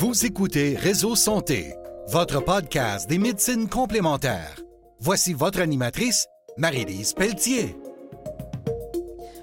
Vous écoutez Réseau Santé, votre podcast des médecines complémentaires. Voici votre animatrice, Marie-Lise Pelletier.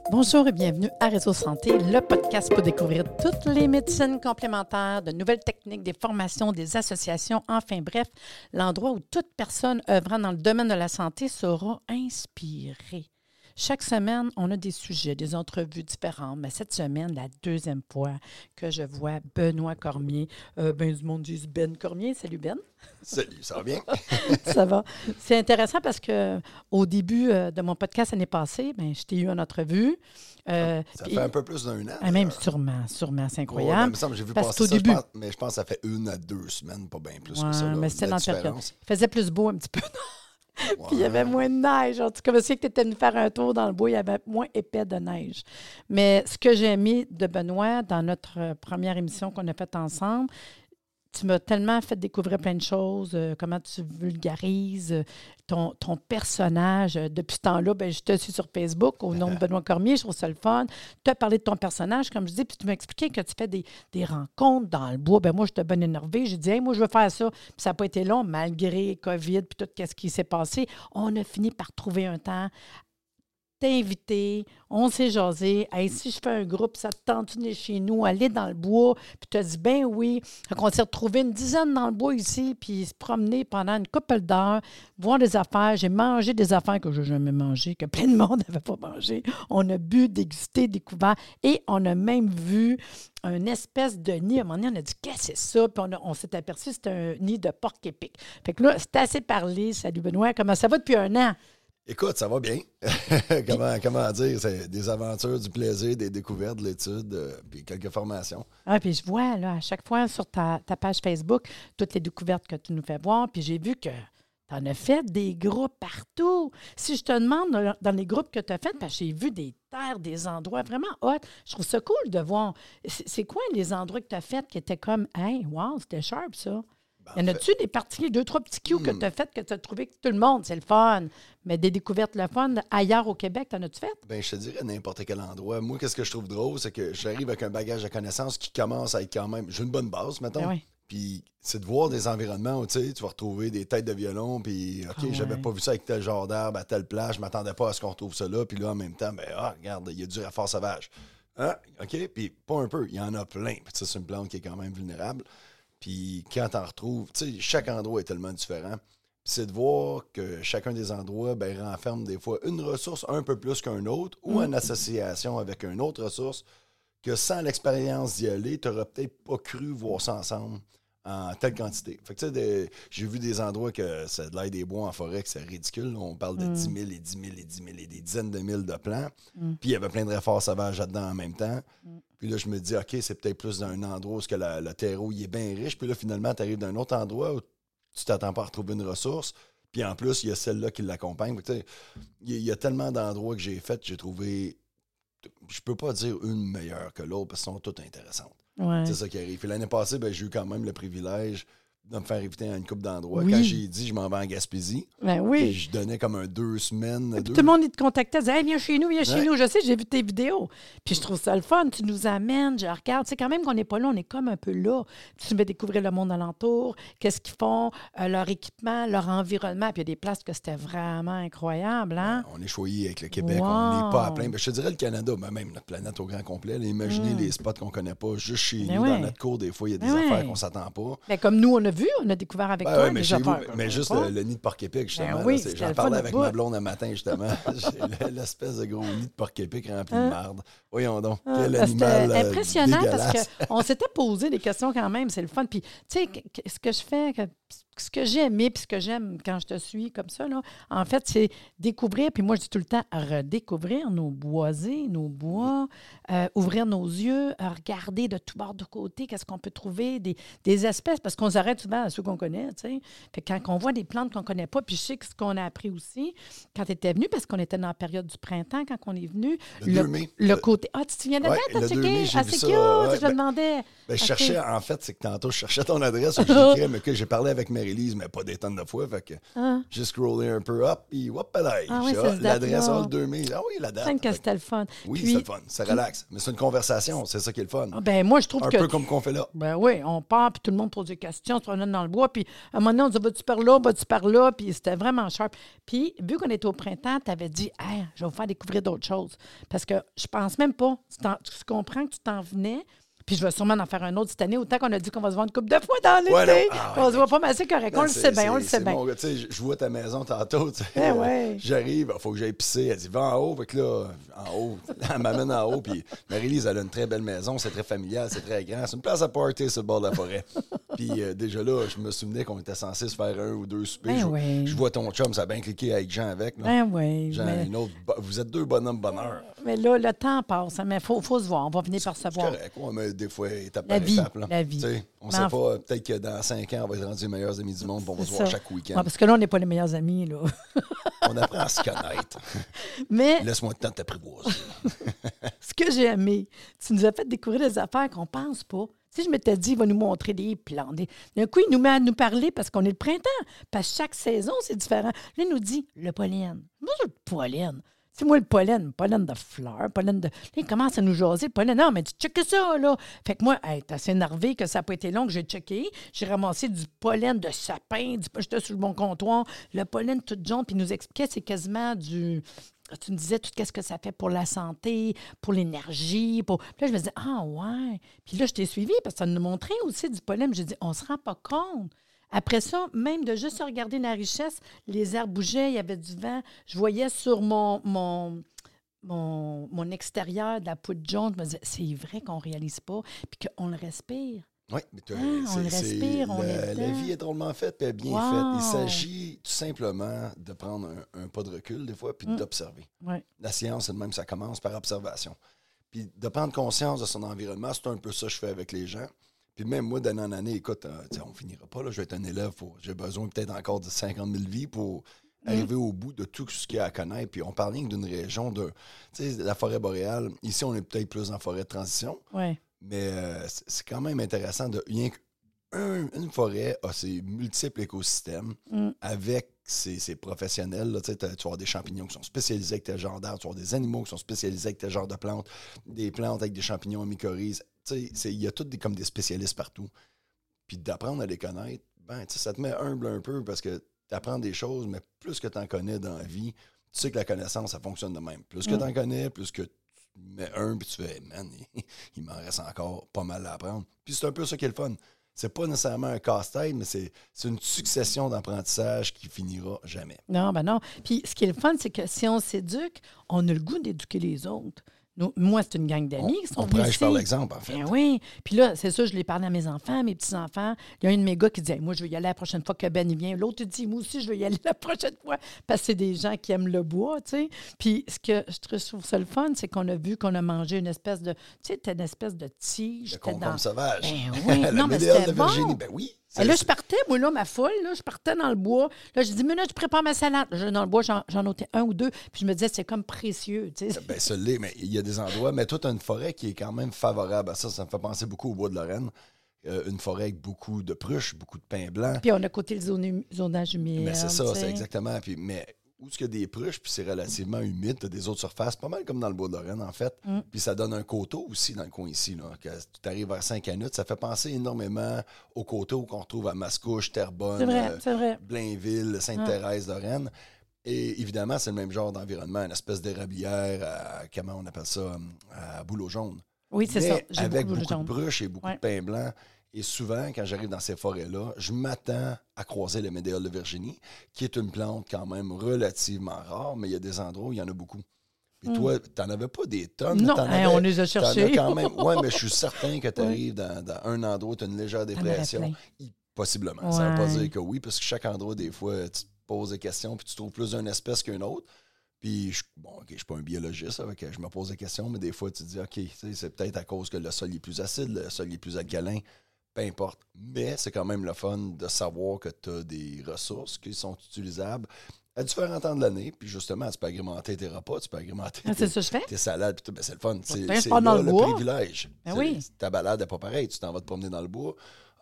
Bonjour et bienvenue à Réseau Santé, le podcast pour découvrir toutes les médecines complémentaires, de nouvelles techniques, des formations, des associations, enfin bref, l'endroit où toute personne œuvrant dans le domaine de la santé sera inspirée. Chaque semaine, on a des sujets, des entrevues différentes, mais cette semaine, la deuxième fois que je vois Benoît Cormier, euh, ben du monde dit Ben Cormier. Salut Ben. Salut, ça va bien? ça va. C'est intéressant parce que au début euh, de mon podcast l'année passée, ben, je t'ai eu en entrevue. Euh, ça fait un peu plus d'un an. Ah, même sûrement, sûrement, c'est incroyable. Ouais, ben, j'ai vu passer ça, début. mais je pense que ça fait une à deux semaines, pas bien plus que ça. mais c'était dans la période. Il faisait plus beau un petit peu. Puis il y avait moins de neige. En tout cas, que tu étais venu faire un tour dans le bois, il y avait moins épais de neige. Mais ce que j'ai aimé de Benoît dans notre première émission qu'on a faite ensemble, tu m'as tellement fait découvrir plein de choses, euh, comment tu vulgarises euh, ton, ton personnage. Euh, depuis ce temps-là, ben, je te suis sur Facebook au nom de Benoît Cormier, je trouve ça le fun. Tu as parlé de ton personnage, comme je dis, puis tu m'as expliqué que tu fais des, des, rencontres dans le bois. Ben, moi, j'étais bien énervée. J'ai dit, hey, moi, je veux faire ça. Puis ça n'a pas été long, malgré COVID, puis tout ce qui s'est passé. On a fini par trouver un temps invité, on s'est jasé. Hey, si je fais un groupe, ça te tente de chez nous, aller dans le bois, puis tu as dit, ben oui. on s'est retrouvé une dizaine dans le bois ici, puis se promener pendant une couple d'heures, voir des affaires. J'ai mangé des affaires que je n'ai jamais mangées, que plein de monde n'avait pas mangé. On a bu, dégusté, découvert, et on a même vu un espèce de nid. À un moment donné, on a dit, qu'est-ce que c'est ça? Puis on, s'est aperçu que c'était un nid de porc épic. Fait que là, c'est assez parlé. Salut Benoît, comment ça va depuis un an? Écoute, ça va bien. comment, comment dire? C'est des aventures, du plaisir, des découvertes, de l'étude, euh, puis quelques formations. Ah, puis je vois, là, à chaque fois sur ta, page Facebook, toutes les découvertes que tu nous fais voir, puis j'ai vu que tu en as fait des groupes partout. Si je te demande dans les groupes que tu as fait, parce que j'ai vu des terres, des endroits vraiment hot, je trouve ça cool de voir. C'est quoi les endroits que tu as fait qui étaient comme, hey, wow, c'était sharp ça? Y en a-tu des particuliers, deux, trois petits cues que hmm. tu as fait, que tu as trouvé que tout le monde, c'est le fun, mais des découvertes le fun ailleurs au Québec, t'en as-tu fait? Ben, je te dirais n'importe quel endroit. Moi, qu'est-ce que je trouve drôle, c'est que j'arrive avec un bagage de connaissances qui commence à être quand même. J'ai une bonne base, maintenant. Ben puis c'est de voir des environnements où tu vas retrouver des têtes de violon, puis OK, ah j'avais pas vu ça avec tel genre d'arbre à telle plage, je m'attendais pas à ce qu'on retrouve ça là, puis là, en même temps, ben, ah, regarde, il y a du raffort sauvage. Ah, OK, puis pas un peu, il y en a plein. Puis c'est une plante qui est quand même vulnérable. Puis quand t'en retrouves, tu sais, chaque endroit est tellement différent. C'est de voir que chacun des endroits ben, renferme des fois une ressource un peu plus qu'un autre ou une association avec une autre ressource que sans l'expérience d'y aller, tu n'aurais peut-être pas cru voir ça ensemble en telle quantité. Fait que, tu sais, j'ai vu des endroits que c'est de l'air des bois en forêt, que c'est ridicule. On parle de 10 000 et 10 000 et 10 000 et des dizaines de mille de plants. Mm. Puis il y avait plein de réforts sauvages là-dedans en même temps. Mm. Puis là, je me dis, OK, c'est peut-être plus d'un endroit où que le terreau il est bien riche. Puis là, finalement, tu arrives d'un autre endroit où tu t'attends pas à retrouver une ressource. Puis en plus, il y a celle-là qui l'accompagne. Il y, a tellement d'endroits que j'ai fait, j'ai trouvé. Je peux pas dire une meilleure que l'autre parce qu'elles sont toutes intéressantes. C'est ça qui arrive. L'année passée, ben, j'ai eu quand même le privilège de me faire éviter à une coupe d'endroits. Quand j'ai dit je m'en vais en Gaspésie, ben oui. je donnais comme un deux semaines. Tout le monde il te contactait, disait viens chez nous, viens chez nous. Je sais, j'ai vu tes vidéos. Puis je trouve ça le fun. Tu nous amènes, je regarde. C'est quand même qu'on n'est pas là, on est comme un peu là. Tu fais découvrir le monde alentour, qu'est-ce qu'ils font, euh, leur équipement, leur environnement. Puis il y a des places que c'était vraiment incroyable. Hein? on est choyé avec le Québec, on n'est pas à plein. Mais je te dirais le Canada, ben, même notre planète au grand complet. imaginez mm. les spots qu'on connaît pas juste chez ben nous, dans notre cours, des fois, il y a des ben affaires qu'on s'attend pas. Mais comme nous, on a vu, on a découvert avec ben toi. mais, mais juste le, nid de porc-épic, justement. Ben J'en parlais avec ma blonde un matin, justement. L'espèce de gros nid de porc-épic rempli de hein? marde. Voyons donc, ah, quel animal euh, impressionnant parce qu'on s'était posé des questions quand même, c'est le fun. Puis, tu sais, ce que je fais, ce que j'ai aimé, puis ce que j'aime quand je te suis comme ça, là, en fait, c'est découvrir, puis moi, je dis tout le temps, redécouvrir nos boisés, nos bois, euh, ouvrir nos yeux, regarder de tout bord de côté, qu'est-ce qu'on peut trouver, des, des espèces, parce qu'on s'arrête souvent à ceux qu'on connaît, tu sais. Fait quand on voit des plantes qu'on ne connaît pas, puis je sais que ce qu'on a appris aussi, quand tu étais venu, parce qu'on était dans la période du printemps, quand on est venu, le, le, côté... Ah, tu te souviens de ouais, T'as checké? Ah, c'est cute, je me ben, demandais. Ben, je cherchais, en fait, c'est que tantôt, je cherchais ton adresse, mais que j'ai parlé avec mes Mais pas des tonnes de fois. Fait que ah. j'ai scrollé un peu up, puis hop, ah, oui, l'adresse le 2 mai. Ah oui, la date. que c'était le fun. Oui, c'est le fun. Ça relaxe. Mais c'est une conversation, c'est ça qui est le fun. Ah, ben, moi, je trouve un que. Un peu comme qu'on fait là. Ben oui, on part, puis tout le monde pose des questions, on se promène dans le bois, puis à un moment donné, on dit, vas-tu par là, vas-tu par là, puis c'était vraiment sharp. Puis, vu qu'on était au printemps, tu avais dit, hey, je vais vous faire découvrir d'autres choses. Parce que je pense même pas. Tu, comprends que tu t'en venais. Puis je vais sûrement en faire un autre cette année, autant qu'on a dit qu'on va se voir une couple de fois dans l'été. Ah, on se voit pas, mais c'est correct. on le sait bien, on le sait bien. je vois ta maison tantôt. Eh ouais. J'arrive, il faut que j'aille pisser. Elle dit, va en haut. Fait que là, en haut, elle m'amène en haut. Puis Marie-Lise, elle a une très belle maison. C'est très familial, c'est très grand. C'est une place à party sur le bord de la forêt. Puis euh, déjà là, je me souvenais qu'on était censé se faire un ou deux soupers. Ben je, vois ton chum, ça a bien cliqué avec Jean avec. Ben oui. Jean, une autre, vous êtes deux bonhommes bonheur. Mais là, le temps passe, hein, mais il faut, faut, se voir. On va venir par savoir. C'est correct, mais des fois, étape la par vie, étape. Là. La vie. on ne sait pas, peut-être que dans cinq ans, on va être rendus les meilleurs amis du monde on va se voir chaque week-end. parce que là, on n'est pas les meilleurs amis. Là. on apprend à se connaître. Mais... Laisse-moi le temps de t'apprivoiser. Ce que j'ai aimé, tu nous as fait découvrir des affaires qu'on ne pense pas. Si je m'étais dit, il va nous montrer des plans. D'un coup, il nous met à nous parler parce qu'on est le printemps. Parce que chaque saison, c'est différent. Là, il nous dit le pollen. Moi, le pollen. C'est moi le pollen, pollen de fleurs, pollen de. Là, il commence à nous jaser le pollen. Non, mais tu checkes ça, là. Fait que moi, hey, t'es assez énervé que ça n'a pas été long que j'ai checké. J'ai ramassé du pollen de sapin, du... j'étais sur le bon comptoir. Le pollen tout jaune, puis il nous expliquait c'est quasiment du. Tu me disais tout ce que ça fait pour la santé, pour l'énergie. Pour... Puis là, je me disais, ah ouais. Puis là, je t'ai suivi parce que ça nous montrait aussi du pollen. J'ai dit, on ne se rend pas compte. Après ça, même de juste regarder la richesse, les airs bougeaient, il y avait du vent. Je voyais sur mon, mon, mon, extérieur de la poudre jaune, je me disais, c'est vrai qu'on ne réalise pas, puis qu'on le respire. Oui, mais ah, on respire, on la, la vie est drôlement faite et bien faite. Il s'agit tout simplement de prendre un, pas de recul des fois puis mm. d'observer. La science, elle-même, ça commence par observation. Puis de prendre conscience de son environnement, c'est un peu ça que je fais avec les gens. Puis même moi, d'année en année, écoute, euh, on finira pas. Là, je vais être un élève. J'ai besoin peut-être encore de 50 000 vies pour mm. arriver au bout de tout ce qu'il y a à connaître. Puis on parle d'une région de. Tu sais, la forêt boréale. Ici, on est peut-être plus en forêt de transition. Ouais. Mais euh, c'est quand même intéressant de. Rien une forêt a ses multiples écosystèmes mm. avec ses, professionnels. Là, tu avoir des champignons qui sont spécialisés avec tel genre d'arbres, tu avoir des animaux qui sont spécialisés avec tel genre de plantes, des plantes avec des champignons en mycorhizes il y a tous des, comme des spécialistes partout. Puis d'apprendre à les connaître, ben, ça te met humble un peu parce que tu apprends des choses, mais plus que tu en connais dans la vie, tu sais que la connaissance, ça fonctionne de même. Plus que mm. tu en connais, plus que tu mets un, puis tu fais, man, il, m'en reste encore pas mal à apprendre. Puis c'est un peu ça qui est le fun. C'est pas nécessairement un casse-tête, mais c'est une succession d'apprentissage qui finira jamais. Non, ben non. Puis ce qui est le fun, c'est que si on s'éduque, on a le goût d'éduquer les autres moi, c'est une gang d'amis qui sont On prêche par l'exemple, en fait. Ben oui. Puis là, c'est ça, je l'ai parlé à mes enfants, mes petits-enfants. Il y a un de mes gars qui disait Moi, je veux y aller la prochaine fois que Ben vient. L'autre dit Moi aussi, je veux y aller la prochaine fois. Parce que c'est des gens qui aiment le bois, tu sais. Puis ce que je trouve ça le fun, c'est qu'on a vu qu'on a mangé une espèce de. Tu sais, une espèce de tige. Le concombre sauvage. Ben oui. non, mais c'était bon. Ben oui. Et là, je partais, moi, là, ma foule, là, je partais dans le bois. Là, je dis, mais là, je prépare ma salade. dans le bois, j'en notais un ou deux. Puis je me disais, c'est comme précieux. Tu sais. Ben, ça l'est, mais il y a des endroits. Mais as une forêt qui est quand même favorable à ça. Ça me fait penser beaucoup au bois de Lorraine. Euh, une forêt avec beaucoup de pruches, beaucoup de pins blancs. Puis on a côté le zonage humide. Mais c'est ça, c'est exactement. Puis, mais où ce qu'il y a des pruches, puis c'est relativement humide, tu as des autres surfaces, pas mal comme dans le bois de Lorraine, en fait. Mm. Puis ça donne un coteau aussi dans le coin ici. Là, que tu arrives vers Saint-Canut, ça fait penser énormément au coteau qu'on retrouve à Mascouche, Terrebonne, euh, Blainville, Sainte-Thérèse de Rennes. Et évidemment, c'est le même genre d'environnement, une espèce d'érablière, comment on appelle ça, à bouleau jaune. Oui, c'est ça. Avec beaucoup, de pruches et beaucoup de pain blanc. Et souvent, quand j'arrive dans ces forêts-là, je m'attends à croiser le médéole de Virginie, qui est une plante quand même relativement rare, mais il y a des endroits où il y en a beaucoup. Et toi, hmm. tu n'en avais pas des tonnes. Non, on les a cherchés. quand même. Oui, mais je suis certain que tu arrives dans, un endroit où tu as une légère dépression. Possiblement. Ça ne veut pas dire que oui, parce que chaque endroit, des fois, tu te poses des questions puis tu trouves plus d'une espèce qu'une autre. Puis, je, bon, OK, je suis pas un biologiste, je me pose des questions, mais des fois, tu te dis, OK, c'est peut-être à cause que le sol est plus acide, le sol est plus alcalin peu importe. Mais c'est quand même le fun de savoir que tu as des ressources qui sont utilisables à différents temps de l'année. Puis justement, tu peux agrémenter tes repas, tu peux agrémenter ah, tes, salades. Ben, c'est le fun. C'est là, le privilège. Ben oui. Ta balade n'est pas pareille. Tu t'en vas te promener dans le bois.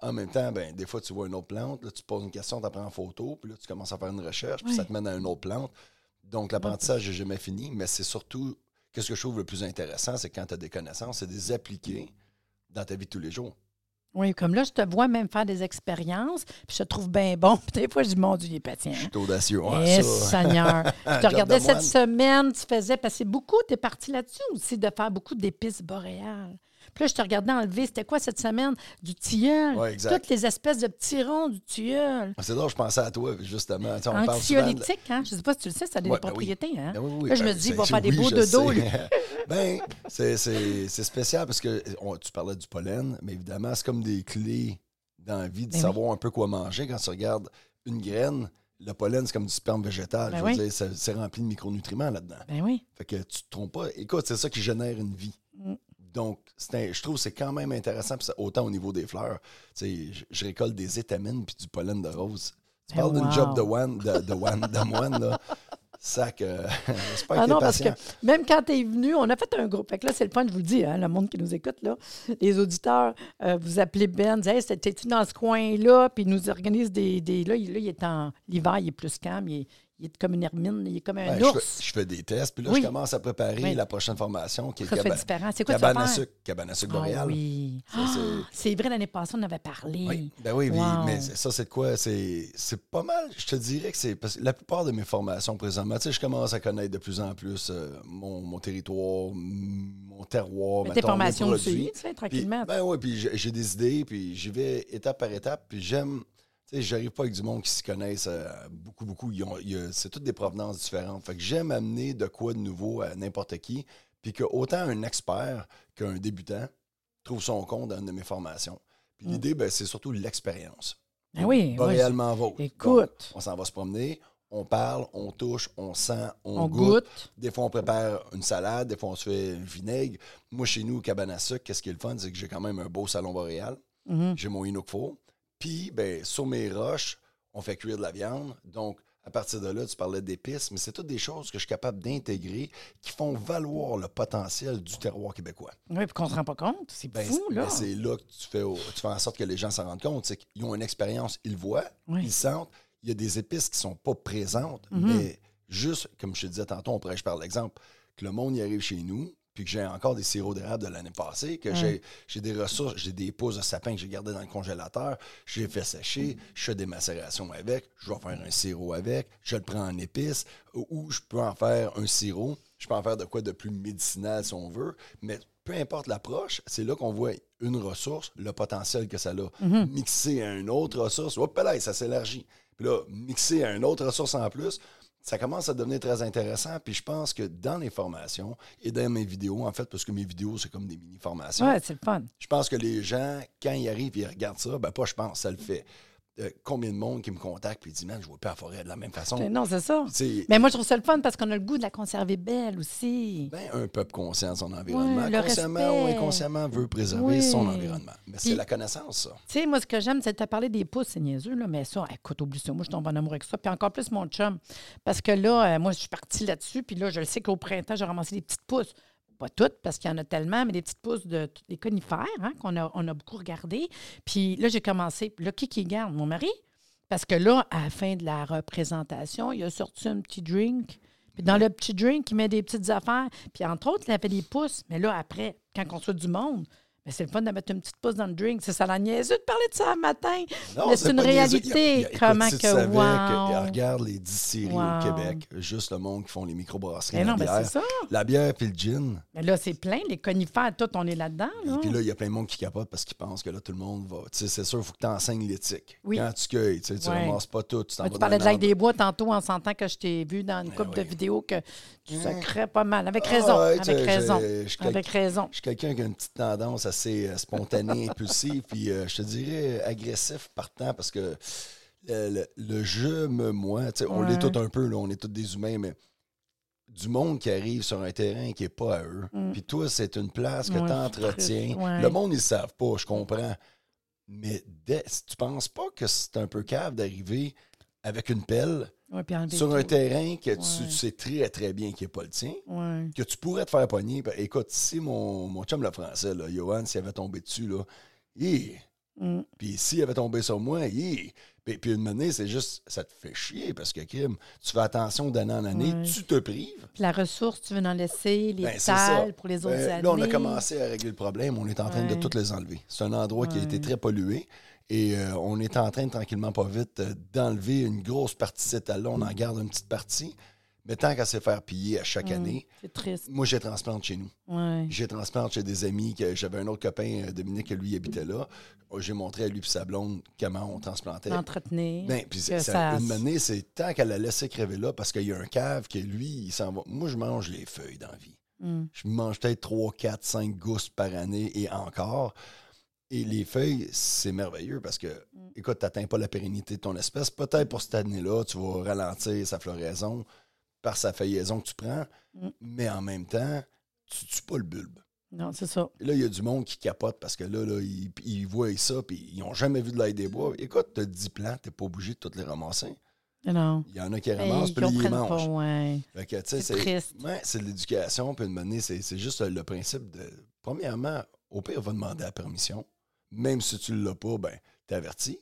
en même temps, ben, des fois, tu vois une autre plante, là, tu poses une question, tu prends en photo, puis là, tu commences à faire une recherche, puis ça te mène à une autre plante. Donc, l'apprentissage n'est jamais fini, mais c'est surtout, qu'est-ce que je trouve le plus intéressant, c'est quand tu as des connaissances, c'est de les appliquer dans ta vie de tous les jours. Oui, comme là, je te vois même faire des expériences, puis je te trouve bien bon. Puis des fois, je dis, mon Dieu, il est patient. Je suis audacieux. Eh, Seigneur. je te regardais cette semaine, tu faisais, passer beaucoup, tu es parti là-dessus aussi, de faire beaucoup d'épices boréales. Puis là, je te regardais enlever, c'était quoi cette semaine? Du tilleul. Ouais, exact. Toutes les espèces de petits ronds du tilleul. Ah, c'est drôle, je pensais à toi, justement. Tu Anxiolytique, hein? Je ne sais pas si tu le sais, ça a des ben propriétés, hein? Ben oui, là, je me ben, dis, il va faire des beaux de dos, lui. ben, c'est spécial parce que tu parlais du pollen, mais évidemment, c'est comme des clés dans la vie de savoir un peu quoi manger. Quand tu regardes une graine, le pollen, c'est comme du sperme végétal. je veux dire, c'est rempli de micronutriments là-dedans. Ben oui. Fait que tu te trompes pas. Écoute, c'est ça qui génère une vie. Mm. Donc, je trouve que c'est quand même intéressant, autant au niveau des fleurs. Je, je récolte des étamines puis du pollen de rose. Tu parles d'une job de one, de, de, one, de moine, là. Sac, euh, j'espère ah non, parce que même quand tu es venu, on a fait un groupe. Fait que là, c'est le point, je vous le dis, hein, le monde qui nous écoute, là, les auditeurs, euh, vous appelez Ben, vous dites, hey, t'es-tu dans ce coin-là? Puis il nous organise des. des là, il, là, il est en. L'hiver, il est plus calme, il est il est comme une hermine, il est comme un ben, ours. Je fais, des tests, puis là, je commence à préparer la prochaine formation qui est Ça caba... différent. C'est quoi cabane à sucre, cabane à sucre ah, oui. Ah, c'est vrai, l'année passée, on en avait parlé. Oui, ben oui, mais ça, c'est quoi? C'est pas mal, je te dirais que c'est... Parce que la plupart de mes formations présentement, tu sais, je commence à connaître de plus en plus euh, mon, mon, territoire, mon terroir, mais tes formations aussi, tu sais, tranquillement. ben oui, puis j'ai des idées, puis j'y vais étape par étape, puis j'aime j'arrive pas avec du monde qui se connaissent euh, beaucoup, beaucoup. C'est toutes des provenances différentes. Fait que j'aime amener de quoi de nouveau à n'importe qui. Puis que autant un expert qu'un débutant trouve son compte dans une de mes formations. Puis mm. l'idée, ben, c'est surtout l'expérience. Ben oui, pas réellement vôtre. Écoute. on s'en va se promener, on parle, on touche, on sent, on, goûte. Des fois, on prépare une salade, des fois, on se fait un vinaigre. Moi, chez nous, cabane à sucre, qu'est-ce qui est le fun? C'est que j'ai quand même un beau salon boréal. Mm-hmm. J'ai mon Inukfo. Puis, ben, sur mes roches, on fait cuire de la viande. Donc, à partir de là, tu parlais d'épices, mais c'est toutes des choses que je suis capable d'intégrer qui font valoir le potentiel du terroir québécois. Oui, puis qu'on ne se rend pas compte. C'est ben, fou, là. Ben, c'est là que tu fais, tu fais en sorte que les gens s'en rendent compte. C'est qu'ils ont une expérience, ils voient, ils sentent. Il y a des épices qui ne sont pas présentes, mhm. mais juste, comme je te disais tantôt, on pourrait, je parle l'exemple, que le monde y arrive chez nous, puis que j'ai encore des sirops d'érable de l'année passée, que j'ai, des ressources, j'ai des pousses de sapin que j'ai gardées dans le congélateur, j'ai fait sécher, je fais des macérations avec, je vais faire un sirop avec, je le prends en épices, ou je peux en faire un sirop, je peux en faire de quoi de plus médicinal si on veut, mais peu importe l'approche, c'est là qu'on voit une ressource, le potentiel que ça a. Mm-hmm. Mixer à une autre ressource, hop là, ça s'élargit. Puis là, mixer à une autre ressource en plus, ça commence à devenir très intéressant. Puis je pense que dans les formations et dans mes vidéos, en fait, parce que mes vidéos, c'est comme des mini-formations. Ouais, c'est le fun. Je pense que les gens, quand ils arrivent et ils regardent ça, ben pas je pense, ça le fait. Euh, combien de monde qui me contacte et dit Man, je ne vois pas la forêt de la même façon. Non, c'est ça. mais moi, je trouve ça le fun parce qu'on a le goût de la conserver belle aussi. Ben, un peuple conscient de son environnement, consciemment ou inconsciemment, veut préserver son environnement. Mais c'est la connaissance, ça. Tu sais, moi, ce que j'aime, c'est de te parler des pousses, c'est niaiseux, là, mais ça, écoute, oublie ça. Moi, je tombe en amour avec ça. Puis encore plus mon chum. Parce que là, euh, moi, je suis partie là-dessus. Puis là, je le sais qu'au printemps, j'ai ramassé des petites pousses pas toutes, parce qu'il y en a tellement, mais des petites pousses de des conifères hein, qu'on a, on a beaucoup regardé. Puis là, j'ai commencé. Là, qui qui garde? Mon mari? Parce que là, à la fin de la représentation, il a sorti un petit drink. Puis dans le petit drink, il met des petites affaires. Puis entre autres, il a fait des pouces. Mais là, après, quand on soit du monde, mais c'est le fun de mettre une petite pouce dans le drink. C'est ça la niaiseux de parler de ça un matin. mais c'est une réalité. Comment que, wow. regarde les distilleries au Québec, juste le monde qui font les microbrasseries. Mais non, ça. La bière puis le gin. Mais là, c'est plein. Les conifères, tout, on est là-dedans. Et puis là, il y a plein de monde qui capote parce qu'ils pensent que là, tout le monde va. Tu sais, c'est sûr, il faut que tu enseignes l'éthique. Oui. Quand tu cueilles, tu sais, ramasses pas tout. Tu, tu parlais de l'ail des bois tantôt en sentant que je t'ai vu dans une ben couple de vidéos que tu secrets pas mal. Avec raison. Ah avec raison. Avec raison. Je suis quelqu'un qui a une petite tendance assez euh, spontanée impulsif, puis euh, je te dirais agressif partant parce que le, jeu me moi, on l'est tout un peu, là, on est tous des humains, mais du monde qui arrive sur un terrain qui n'est pas à eux. Mm. Puis toi, c'est une place que tu entretiens. Le monde, ils ne savent pas, je comprends. Mais tu penses pas que c'est un peu cave d'arriver avec une pelle sur un terrain que tu, sais très, très bien qui n'est pas le tien, que tu pourrais te faire pogner. Écoute, si mon, mon chum le français, là, Johan, s'il avait tombé dessus, là, Mm. Puis s'il avait tombé sur moi, hi, puis, puis une année, c'est juste, ça te fait chier parce que, Kim, tu fais attention d'année en année, Ouais. tu te prives. Puis la ressource, tu veux en laisser, les Ben, salles pour les autres Ben, années. Là, on a commencé à régler le problème. On est en train de toutes les enlever. C'est un endroit qui a été très pollué. Et euh, on est en train, tranquillement, pas vite, euh, d'enlever une grosse partie de cet étal-là. On en garde une petite partie. Mais tant qu'à se faire piller à chaque Mm. année, C'est triste. moi, j'ai transplante chez nous. Ouais. J'ai transplante chez des amis. que J'avais un autre copain, euh, Dominique, que lui habitait là. Oh, J'ai montré à lui et sa blonde comment on transplantait. L'entretenir. Ben, puis ça- ça- une année, c'est tant qu'elle a laissé crever là parce qu'il y a un cave que lui, il s'en va. Moi, je mange les feuilles dans la vie. Mm. Je mange peut-être 3, 4, 5 gousses par année et encore. Et les feuilles, c'est merveilleux parce que, Mm. écoute, tu n'atteins pas la pérennité de ton espèce. Peut-être pour cette année-là, tu vas ralentir sa floraison par sa feuillaison que tu prends, Mm. mais en même temps, tu tues pas le bulbe. Non, c'est ça. Et là, il y a du monde qui capote parce que là, là ils, ils voient ça puis ils n'ont jamais vu de l'ail des bois. Écoute, tu as 10 plants, tu n'es pas obligé de toutes les ramasser. Non. Il y en a qui ramassent puis ils les mangent. ouais. C'est triste. Ouais, c'est de l'éducation. Puis une année, c'est c'est juste le principe de. Premièrement, au pire, va demander la permission. Même si tu ne l'as pas, ben, t'es averti.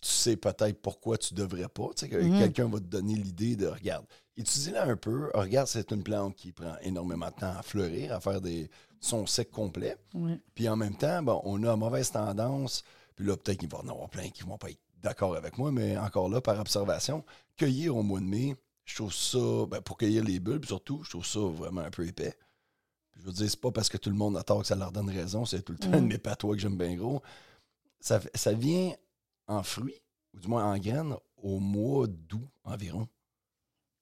Tu sais peut-être pourquoi tu devrais pas. Tu sais, que Mhm. quelqu'un va te donner l'idée de regarde, étudie-la un peu. Regarde, c'est une plante qui prend énormément de temps à fleurir, à faire des son sec complet. Puis en même temps, bon, on a mauvaise tendance. Puis là, peut-être qu'il va y en avoir plein qui vont pas être d'accord avec moi, mais encore là, par observation, cueillir au mois de mai, je trouve ça, ben, pour cueillir les bulbes surtout, je trouve ça vraiment un peu épais. Je veux dire, c'est pas parce que tout le monde a tort que ça leur donne raison, c'est tout le temps Mm. de mes patois que j'aime bien gros. Ça, ça vient en fruits, ou du moins en graines, au mois d'août environ.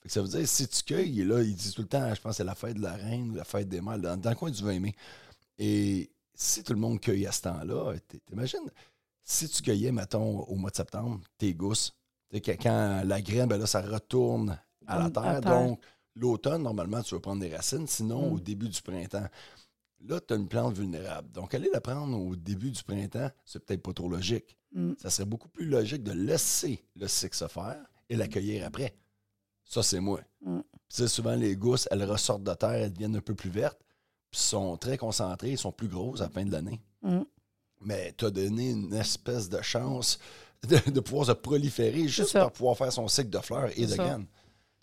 Fait que ça veut dire, si tu cueilles, et là, ils disent tout le temps, je pense que c'est la fête de la reine ou la fête des mâles, dans, dans le coin du 20 mai. Et si tout le monde cueille à ce temps-là, t'imagines, si tu cueillais, mettons, au mois de septembre, tes gousses, quand la graine, ben là, ça retourne à la À terre. terre. Donc, l'automne, normalement, tu vas prendre des racines, sinon Mm. au début du printemps. Là, tu as une plante vulnérable. Donc, aller la prendre au début du printemps, c'est peut-être pas trop logique. Mm. Ça serait beaucoup plus logique de laisser le cycle se faire et l'accueillir après. Ça, c'est moi. Mm. Puis, tu sais, souvent, les gousses, elles ressortent de terre, elles deviennent un peu plus vertes, puis sont très concentrées, elles sont plus grosses à la fin de l'année. Mm. Mais tu as donné une espèce de chance de, de pouvoir se proliférer juste par pouvoir faire son cycle de fleurs et de ça. graines.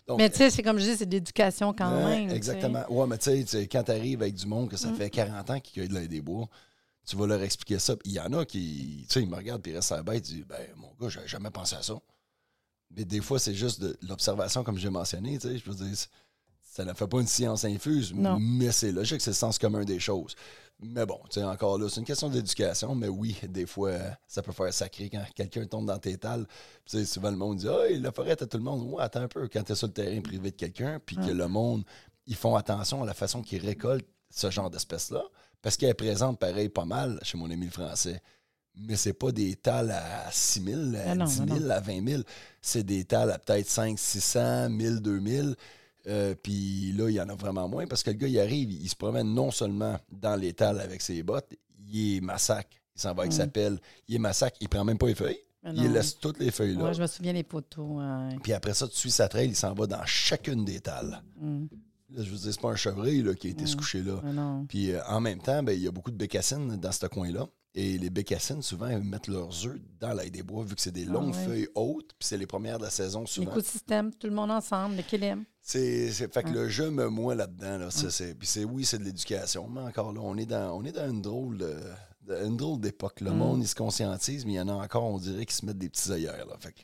Donc, Mais tu sais, c'est comme je dis, c'est de l'éducation quand Ouais, même. Exactement. Ouais, mais tu sais, quand tu arrives avec du monde que ça Mm. fait 40 ans qu'ils cueillent de des bois, tu vas leur expliquer ça. Il y en a qui, tu sais, ils me regardent puis ils restent à la bête, ils disent, ben, mon gars, j'avais jamais pensé à ça. Mais des fois, c'est juste de l'observation, comme j'ai mentionné, tu sais, je veux dire, ça ne fait pas une science infuse, Non. mais c'est logique, c'est le sens commun des choses. Mais bon, tu sais, encore là, c'est une question d'éducation, mais oui, des fois, euh, ça peut faire sacré quand quelqu'un tombe dans tes tales. Tu sais, souvent, le monde dit, ah, la forêt, t'as tout le monde. Ouais, attends un peu, quand t'es sur le terrain privé de quelqu'un, puis que le monde, ils font attention à la façon qu'ils récoltent ce genre d'espèces-là, parce qu'elle est présente, pareil, pas mal chez mon ami le français. Mais c'est pas des tales à 6 000, à Ah non, 10 ah 000, à 20 000. C'est des tales à peut-être 5, 600, 1000, 2000. Euh, puis là, il y en a vraiment moins parce que le gars, il arrive, il se promène non seulement dans les tales avec ses bottes, il est massacre. Il s'en va avec sa pelle, il est massacre, il prend même pas les feuilles. Il Mm. Laisse toutes les feuilles là. Ouais, je me souviens des poteaux. Puis après ça, tu suis sa trail, il s'en va dans chacune des tales. Mm. Là, je veux dire, c'est pas un chevreuil là, qui a été se Mm. coucher là. Puis euh, en même temps, ben, il y a beaucoup de bécassines dans ce coin-là. Et les bécassines, souvent, elles mettent leurs œufs dans l'ail des bois, vu que c'est des Ah longues ouais. feuilles hautes, puis c'est les premières de la saison souvent. L'écosystème, tout le monde ensemble, l'équilibre. C'est, fait que Ouais. le je me moi là-dedans, là, ça, c'est, puis c'est, oui, c'est de l'éducation, mais encore là, on est dans, on est dans une drôle de, de- une drôle d'époque. Le Mm. monde, il se conscientise, mais il y en a encore, on dirait, qui se mettent des petits ailleurs. Là. Fait que,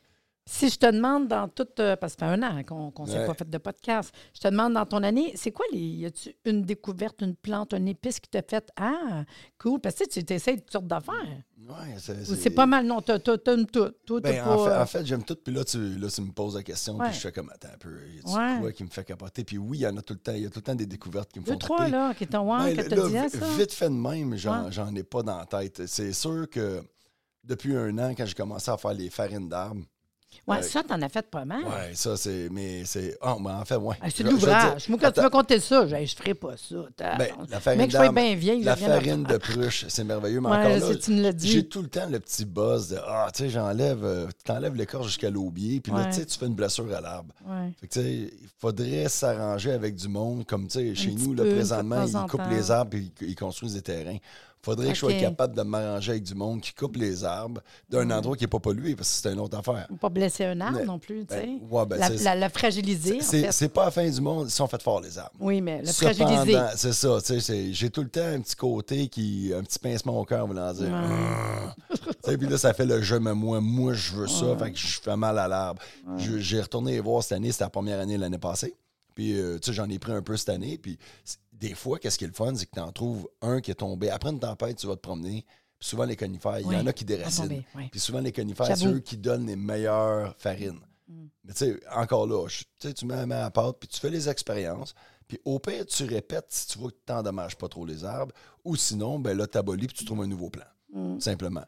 Si je te demande dans toute. euh, parce que ça fait un an qu'on qu'on s'est Ouais. pas fait de podcast. Je te demande dans ton année, c'est quoi les. Y a-tu une découverte, une plante, une épice qui t'a fait Ah, cool. Parce que tu essaies toutes sortes d'affaires. ouais, c'est, pas mal. Non, toute. Toi, t'as Ben, pas. en, fait, euh, en fait, j'aime tout. Puis là tu, là, tu me poses la question. Puis je fais comme, attends un peu. Y a-tu Ouais. quoi qui me fait capoter? Puis oui, il y en a tout le temps. Il y a tout le temps des découvertes qui me font deux, trois, triper. là, qui t'ont. Ben, que t'as dit à vi- ça. Vite fait de même, j'en, Ouais. j'en ai pas dans la tête. C'est sûr que depuis un an, quand j'ai commencé à faire les farines d'arbres, Ouais, euh, ça, t'en as fait pas mal. ouais, ça, c'est. Mais c'est. Ah, ben, en fait, ouais. Ah, c'est de l'ouvrage. Moi, quand tu me compter ça, je, je ferais pas ça. Ben, la farine Mec, je bien vieille. La farine de pruche, c'est merveilleux. Mais Ouais, encore là, tu me l'as dit. j'ai tout le temps le petit buzz de Ah, tu sais, j'enlève, euh, t'enlèves l'écorce jusqu'à l'aubier, puis là, tu sais, tu fais une blessure à l'arbre. Ouais. Fait que, tu sais, il faudrait s'arranger avec du monde, comme, tu sais, chez nous, peu, présentement, ils en coupent les arbres et ils construisent des terrains. Faudrait que je sois capable de m'arranger avec du monde qui coupe les arbres d'un endroit qui n'est pas pollué, parce que c'est une autre affaire. Pas blesser un arbre non plus, tu ben, sais. Ben, la, la, fragiliser. C'est pas la fin du monde, ils sont faits fort, les arbres. Oui, mais le fragiliser. C'est ça, tu sais, j'ai tout le temps un petit côté qui, un petit pincement au cœur, voulant dire. Ouais. puis là, ça fait le je me moi, moi, je veux ça, fait que je fais mal à l'arbre. J'ai retourné voir cette année, c'était la première année l'année passée. Puis, euh, tu sais, j'en ai pris un peu cette année. Puis, des fois, qu'est-ce qui est le fun, c'est que tu en trouves un qui est tombé. Après une tempête, tu vas te promener. Puis souvent, les conifères, il y en a qui déracinent. Puis souvent, les conifères, c'est eux qui donnent les meilleures farines. Mm. Mais tu sais, encore là, tu mets la main à la pâte, puis tu fais les expériences. Puis au pire, tu répètes si tu vois que tu n'endommages pas trop les arbres. Ou sinon, ben là, tu abolis puis tu trouves un nouveau plan. Mm. Simplement.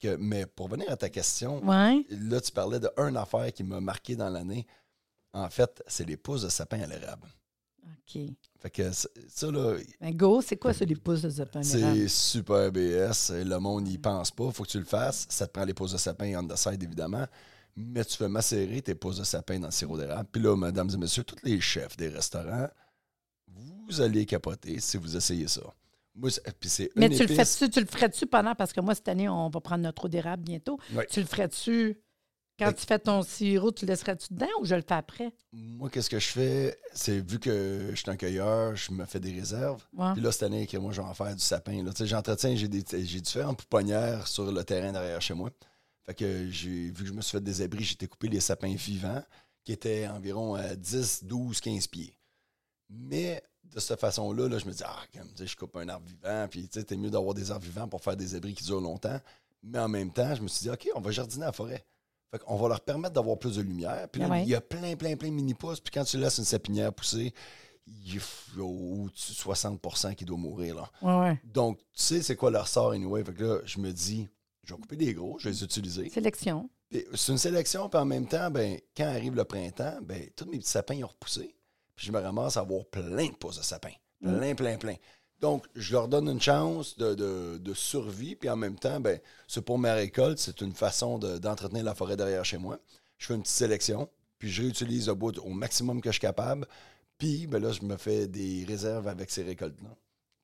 que, mais pour venir à ta question, là, tu parlais d'une affaire qui m'a marqué dans l'année. En fait, c'est les pousses de sapin à l'érable. OK. Fait que ça, là. Mais go, c'est quoi ça, les pousses de sapin? C'est super BS. Le monde n'y pense pas. faut que tu le fasses. Ça te prend les pousses de sapin on the side, évidemment. Mais tu fais macérer tes pousses de sapin dans le sirop d'érable. Puis là, mesdames et messieurs, tous les chefs des restaurants, vous allez capoter si vous essayez ça. Moi, Mais tu le, fais tu le ferais-tu pendant, parce que moi, cette année, on va prendre notre eau d'érable bientôt. Tu le ferais-tu quand tu fais ton sirop, tu le laisserais-tu dedans ou je le fais après? Moi, qu'est-ce que je fais? C'est vu que je suis un cueilleur, je me fais des réserves. Puis là, cette année, moi, je vais en faire du sapin. J'entretiens, j'ai, différentes pouponnières sur le terrain derrière chez moi. Fait que j'ai, vu que je me suis fait des abris, j'ai coupé les sapins vivants qui étaient environ à 10, 12, 15 pieds. Mais de cette façon-là, là, je me dis, ah, comme, je coupe un arbre vivant, puis tu sais, mieux d'avoir des arbres vivants pour faire des abris qui durent longtemps. Mais en même temps, je me suis dit, OK, on va jardiner à la forêt. On va leur permettre d'avoir plus de lumière. Puis là, il y a plein, plein, plein de mini-pousses. Puis quand tu laisses une sapinière pousser, il y a au-dessus de 60% qui doit mourir. Là. Donc, tu sais, c'est quoi leur sort anyway? Fait que là, je me dis, je vais couper des gros, je vais les utiliser. Sélection. C'est une sélection, puis en même temps, ben, quand arrive le printemps, ben, tous mes petits sapins ont repoussé. Puis je me ramasse à avoir plein de pousses de sapins. Mm. Plein, plein, plein. Donc, je leur donne une chance de, survie, puis en même temps, ben, c'est pour ma récolte, c'est une façon d'entretenir la forêt derrière chez moi. Je fais une petite sélection, puis je réutilise le bout au maximum que je suis capable, puis ben là, je me fais des réserves avec ces récoltes-là.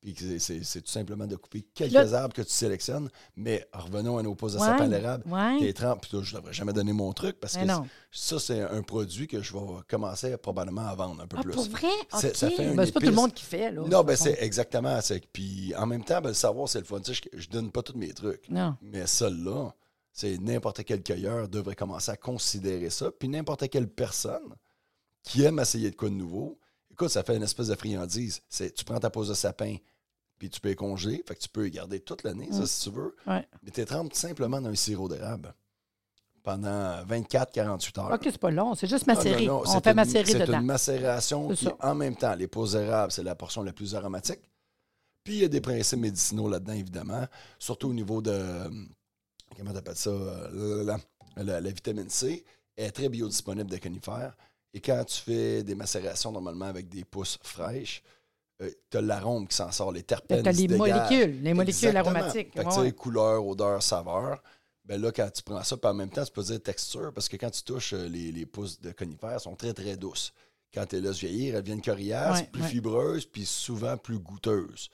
Puis c'est tout simplement de couper quelques arbres que tu sélectionnes. Mais revenons à nos pauses de sapin d'érable. Ouais. Je ne devrais jamais donner mon truc parce que ça, c'est un produit que je vais commencer probablement à vendre un peu ah, plus. Pour vrai? C'est ben, pas tout le monde qui fait. Là, non, ben c'est exactement. Puis en même temps, ben, le savoir, c'est le fun. je, ne donne pas tous mes trucs. Non. Mais celle-là, c'est n'importe quel cueilleur devrait commencer à considérer ça. Puis n'importe quelle personne qui aime essayer de quoi de nouveau, écoute, ça fait une espèce de friandise. Tu prends ta pose de sapin, puis tu peux les congeler. Fait que tu peux les garder toute l'année, ça, mm. si tu veux. Mais tu trempes simplement dans un sirop d'érable pendant 24-48 heures. OK, c'est pas long, c'est juste macérer. On fait macérer dedans. C'est une macération qui, en même temps, les peaux d'érables, c'est la portion la plus aromatique. Puis il y a des principes médicinaux là-dedans, évidemment, surtout au niveau de. Comment tu appelles ça euh, la, vitamine C est très biodisponible des conifères. Et quand tu fais des macérations, normalement avec des pousses fraîches, euh, tu as l'arôme qui s'en sort, les terpènes. Tu as les molécules, les molécules aromatiques. Fait que, couleur, odeur, saveur. Ben là, quand tu prends ça, puis en même temps, tu peux dire texture, parce que quand tu touches euh, les, les pousses de conifères, sont très, très douces. Quand elles laisses vieillir, elles viennent coriaces, plus fibreuses, puis souvent plus goûteuses.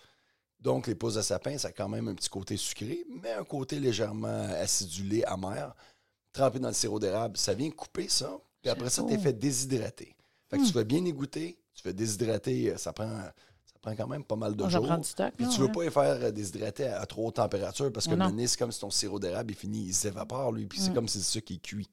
Donc, les pousses de sapin, ça a quand même un petit côté sucré, mais un côté légèrement acidulé, amer. Trempé dans le sirop d'érable, ça vient couper ça. Puis après ça, tu es fait déshydrater. Fait que tu hmm. fais bien égoutter, tu fais déshydrater, euh, ça prend prend quand même pas mal de jours. Puis tu veux pas les faire euh, déshydrater à, trop haute température parce que le nez, c'est comme si ton sirop d'érable est fini, il s'évapore, lui, puis c'est mm. comme si c'est ça qui est cuit.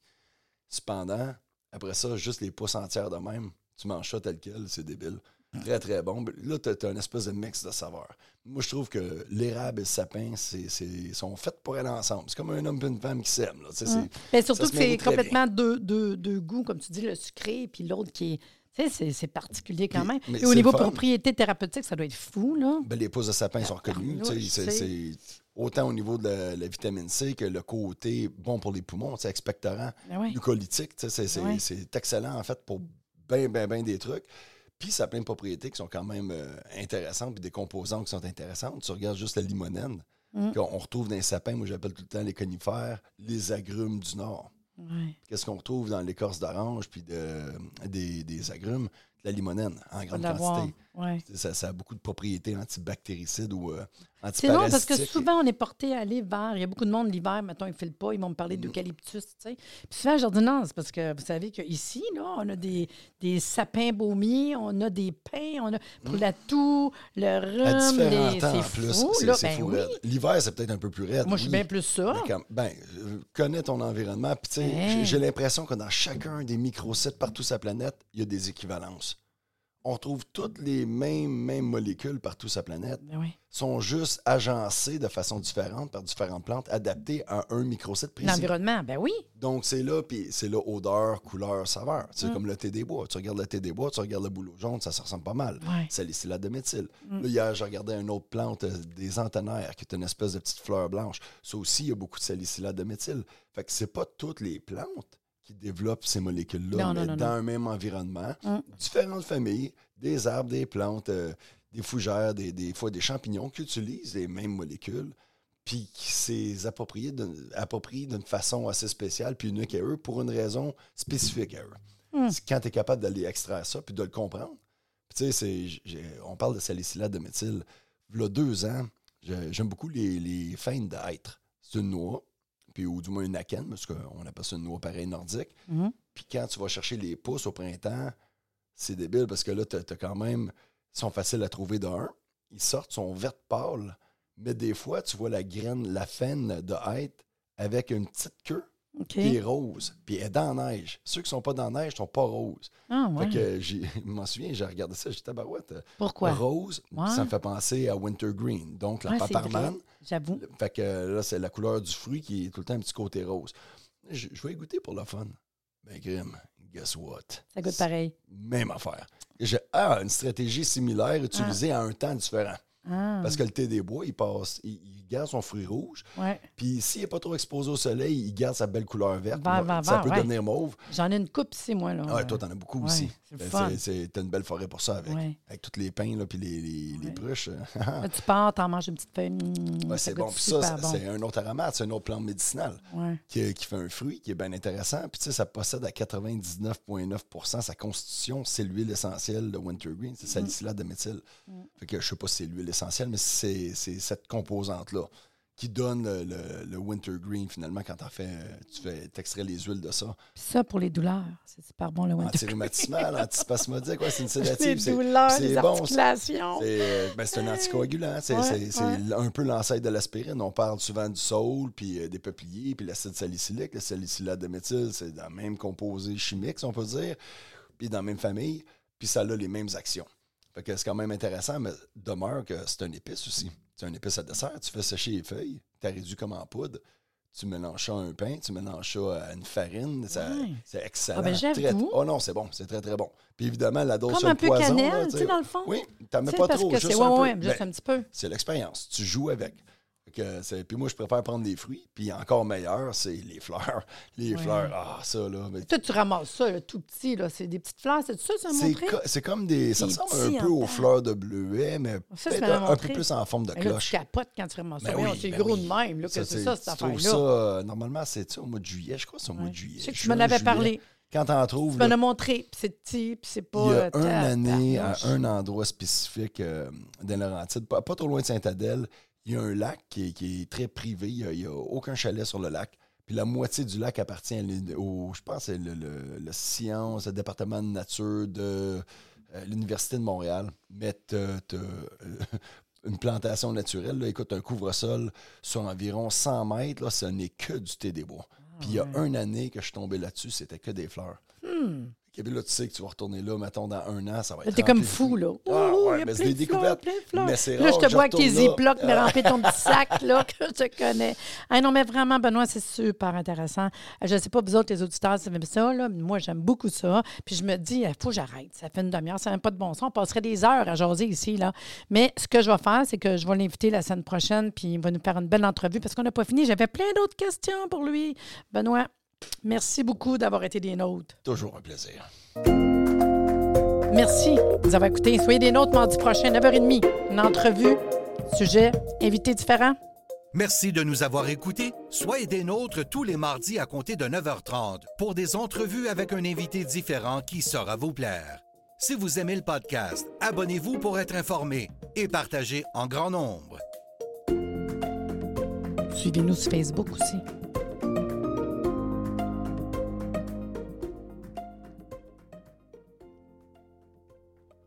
Cependant, après ça, juste les pousses entières de même, tu manges ça tel quel, c'est débile. Très, très bon. Là, tu as, un espèce de mix de saveurs. Moi, je trouve que l'érable et le sapin c'est, sont faits pour aller ensemble. C'est comme un homme et une femme qui s'aiment. Mm. surtout que c'est complètement deux, deux, deux, goûts, comme tu dis, le sucré, puis l'autre qui est c'est particulier quand même. Et au niveau propriété thérapeutique, ça doit être fou, là. Ben, les pousses de sapin sont reconnues. C'est autant au niveau de la, vitamine C que le côté bon pour les poumons, c'est expectorant, ben glucolytique. C'est excellent, en fait, pour bien, bien, bien des trucs. Puis ça a plein de propriétés qui sont quand même euh, intéressantes, puis des composants qui sont intéressantes. Tu regardes juste la limonène, mm. qu'on retrouve dans les sapins, moi j'appelle tout le temps les conifères, les agrumes du Nord. Qu'est-ce qu'on retrouve dans l'écorce d'orange puis de, des, agrumes? De la limonène en grande quantité. Ça, a beaucoup de propriétés antibactéricides ou euh, c'est non, parce que souvent, on est porté à l'hiver. Il y a beaucoup de monde l'hiver, maintenant, ils ne filent pas, ils vont me parler mm. d'eucalyptus. Puis souvent, je leur dis non, c'est parce que vous savez qu'ici, là, on a des, des sapins baumiers, on a des pins, on a pour mm. la toux, le rhum, les... c'est fou, là. Ben fou L'hiver, c'est peut-être un peu plus raide. Moi, je suis bien plus ça. ben, connais ton environnement, puis hein? j'ai l'impression que dans chacun des microsites partout sur la planète, il y a des équivalences on trouve toutes les mêmes, mêmes molécules partout sur la planète. Ben sont juste agencées de façon différente par différentes plantes adaptées à un microsite précis. L'environnement, ben oui. Donc, c'est là, puis c'est là odeur, couleur, saveur. C'est mm. comme le thé des bois. Tu regardes le thé des bois, tu regardes le bouleau jaune, ça se ressemble pas mal. C'est l'istilate de méthyle. Mm. Là, hier, j'ai regardé une autre plante, euh, des antennaires, qui est une espèce de petite fleur blanche. Ça aussi, il y a beaucoup de salicylate de méthyle. Fait que c'est pas toutes les plantes qui développent ces molécules-là, mais dans un même environnement, mm. différentes familles, des arbres, des plantes, euh, des fougères, des, fois des champignons qui utilisent les mêmes molécules, puis qui s'est approprié d'une façon assez spéciale, puis unique à eux, pour une raison spécifique à eux. Mm. Quand tu es capable d'aller extraire ça, puis de le comprendre, tu sais, on parle de salicylate de méthyle. Il y a deux ans, j'aime beaucoup les, les feintes d'être. C'est une noix, ou du moins une akène, parce qu'on appelle ça une noix pareille nordique. Mhm. Puis quand tu vas chercher les pousses au printemps, c'est débile parce que là, tu as, quand même. Ils sont faciles à trouver d'un. Ils sortent, sont vertes pâles, mais des fois, tu vois la graine, la faine de hêtre avec une petite queue qui est rose. Puis elle est dans la neige. Ceux qui sont pas dans la neige sont pas roses. Ah, ouais. Fait que je m'en souviens, j'ai regardé ça, j'étais barouette. Pourquoi? Rose, ça me fait penser à Winter Green. Donc, la paparman. J'avoue. Fait que là, c'est la couleur du fruit qui est tout le temps un petit côté rose. Je, vais goûter pour le fun. Ben, Grim, guess what? Ça goûte pareil. Même affaire. J'ai ah, une stratégie similaire utilisée à un temps différent. Ah. Parce que le thé des bois, il passe, il, garde son fruit rouge. Puis s'il n'est pas trop exposé au soleil, il garde sa belle couleur verte. ça peut devenir mauve. J'en ai une coupe ici, moi. Là. Ah, toi, t'en as beaucoup aussi. C'est ben, une belle forêt pour ça avec. Avec tous les pins et les, les, les pruches. tu pars, t'en manges une petite feuille. Mmh, c'est bon. ça, c'est un autre aromate, c'est une autre plante médicinale qui, qui, fait un fruit qui est bien intéressant. Puis tu sais, ça possède à 99,9% sa constitution, c'est l'huile essentielle de Wintergreen, c'est salicylate de méthyle. Mmh. Fait que je sais pas si c'est l'huile essentielle, mais c'est cette composante-là qui donne le, le, wintergreen finalement quand en fais, tu fais t'extrais les huiles de ça. Puis ça pour les douleurs, c'est super bon le wintergreen. Antirhumatismal, antispasmodique, ouais, c'est une sédative. les douleurs, les bon. C'est ben, un anticoagulant, c'est un peu l'ancêtre de l'aspirine. On parle souvent du saule, puis euh, des peupliers, puis l'acide salicylique. Le salicylate de méthyle, c'est dans le même composé chimique, si on peut dire, puis dans la même famille, puis ça a les mêmes actions. Fait que c'est quand même intéressant, mais demeure que c'est un épice aussi. C'est un épice à dessert. Tu fais sécher les feuilles, tu as réduit comme en poudre. Tu mélanges ça à un pain, tu mélanges ça à une farine. C'est excellent. Ah ben très, oh non, c'est bon, c'est très très bon. Puis évidemment, la dose Comme un peu poison, cannelle, tu sais, dans le fond. Oui, tu mets pas trop, juste, un, ouais, juste un petit peu. C'est l'expérience. Tu joues avec puis moi, je préfère prendre des fruits. Puis encore meilleur, c'est les fleurs. Les fleurs, ah, ça, là. Mais... Toi, tu ramasses ça, là, tout petit, là. C'est des petites fleurs, c'est ça, ça C'est comme des. Ça ressemble un peu aux fleurs de bleuet, mais un, peu plus en forme de cloche. Là, tu capotes quand tu ramasses ça. Ben oui, c'est ben gros de même, là, que c'est ça, cette affaire-là. ça, euh, normalement, c'est au mois de juillet. Je crois que c'est au mois de juillet. Je sais que tu m'en avais parlé. Quand tu en trouves. Tu m'en as montré, puis c'est petit, puis c'est pas. Il y a une année, à un endroit spécifique euh, dans Laurentide, pas, pas trop loin de Saint-Adèle, il y a un lac qui est, très privé. Il n'y a, aucun chalet sur le lac. Puis la moitié du lac appartient au, je pense, c'est le, le, le, science, le département de nature de euh, l'Université de Montréal. Mais euh, une plantation naturelle. Là, écoute, un couvre-sol sur environ 100 mètres, là, ce n'est que du thé des bois. Ah, Puis il y a une année que je suis tombé là-dessus, c'était que des fleurs. Hmm. Et puis là, tu sais que tu vas retourner là, mettons, dans un an, ça va être. T'es comme fou, là. Ah, ouais, mais c'est des découvertes. Mais c'est Là, je te vois avec tes ziplocs, mais remplir ton petit sac, là, que je connais. Ah non, mais vraiment, Benoît, c'est super intéressant. Je ne sais pas, vous autres, les auditeurs, c'est même ça, là. Moi, j'aime beaucoup ça. Puis je me dis, il faut que j'arrête. Ça fait une demi-heure, ça n'a pas de bon sens. On passerait des heures à jaser ici, là. Mais ce que je vais faire, c'est que je vais l'inviter la semaine prochaine, puis il va nous faire une belle entrevue parce qu'on n'a pas fini. J'avais plein d'autres questions pour lui. Benoît, merci beaucoup d'avoir été des nôtres. Toujours un plaisir. Merci de nous avoir écoutés. Soyez des nôtres mardi prochain, 9h30. Une entrevue, sujet, invité différent. Merci de nous avoir écoutés. Soyez des nôtres tous les mardis à compter de 9h30 pour des entrevues avec un invité différent qui saura vous plaire. Si vous aimez le podcast, abonnez-vous pour être informé et partagez en grand nombre. Suivez-nous sur Facebook aussi.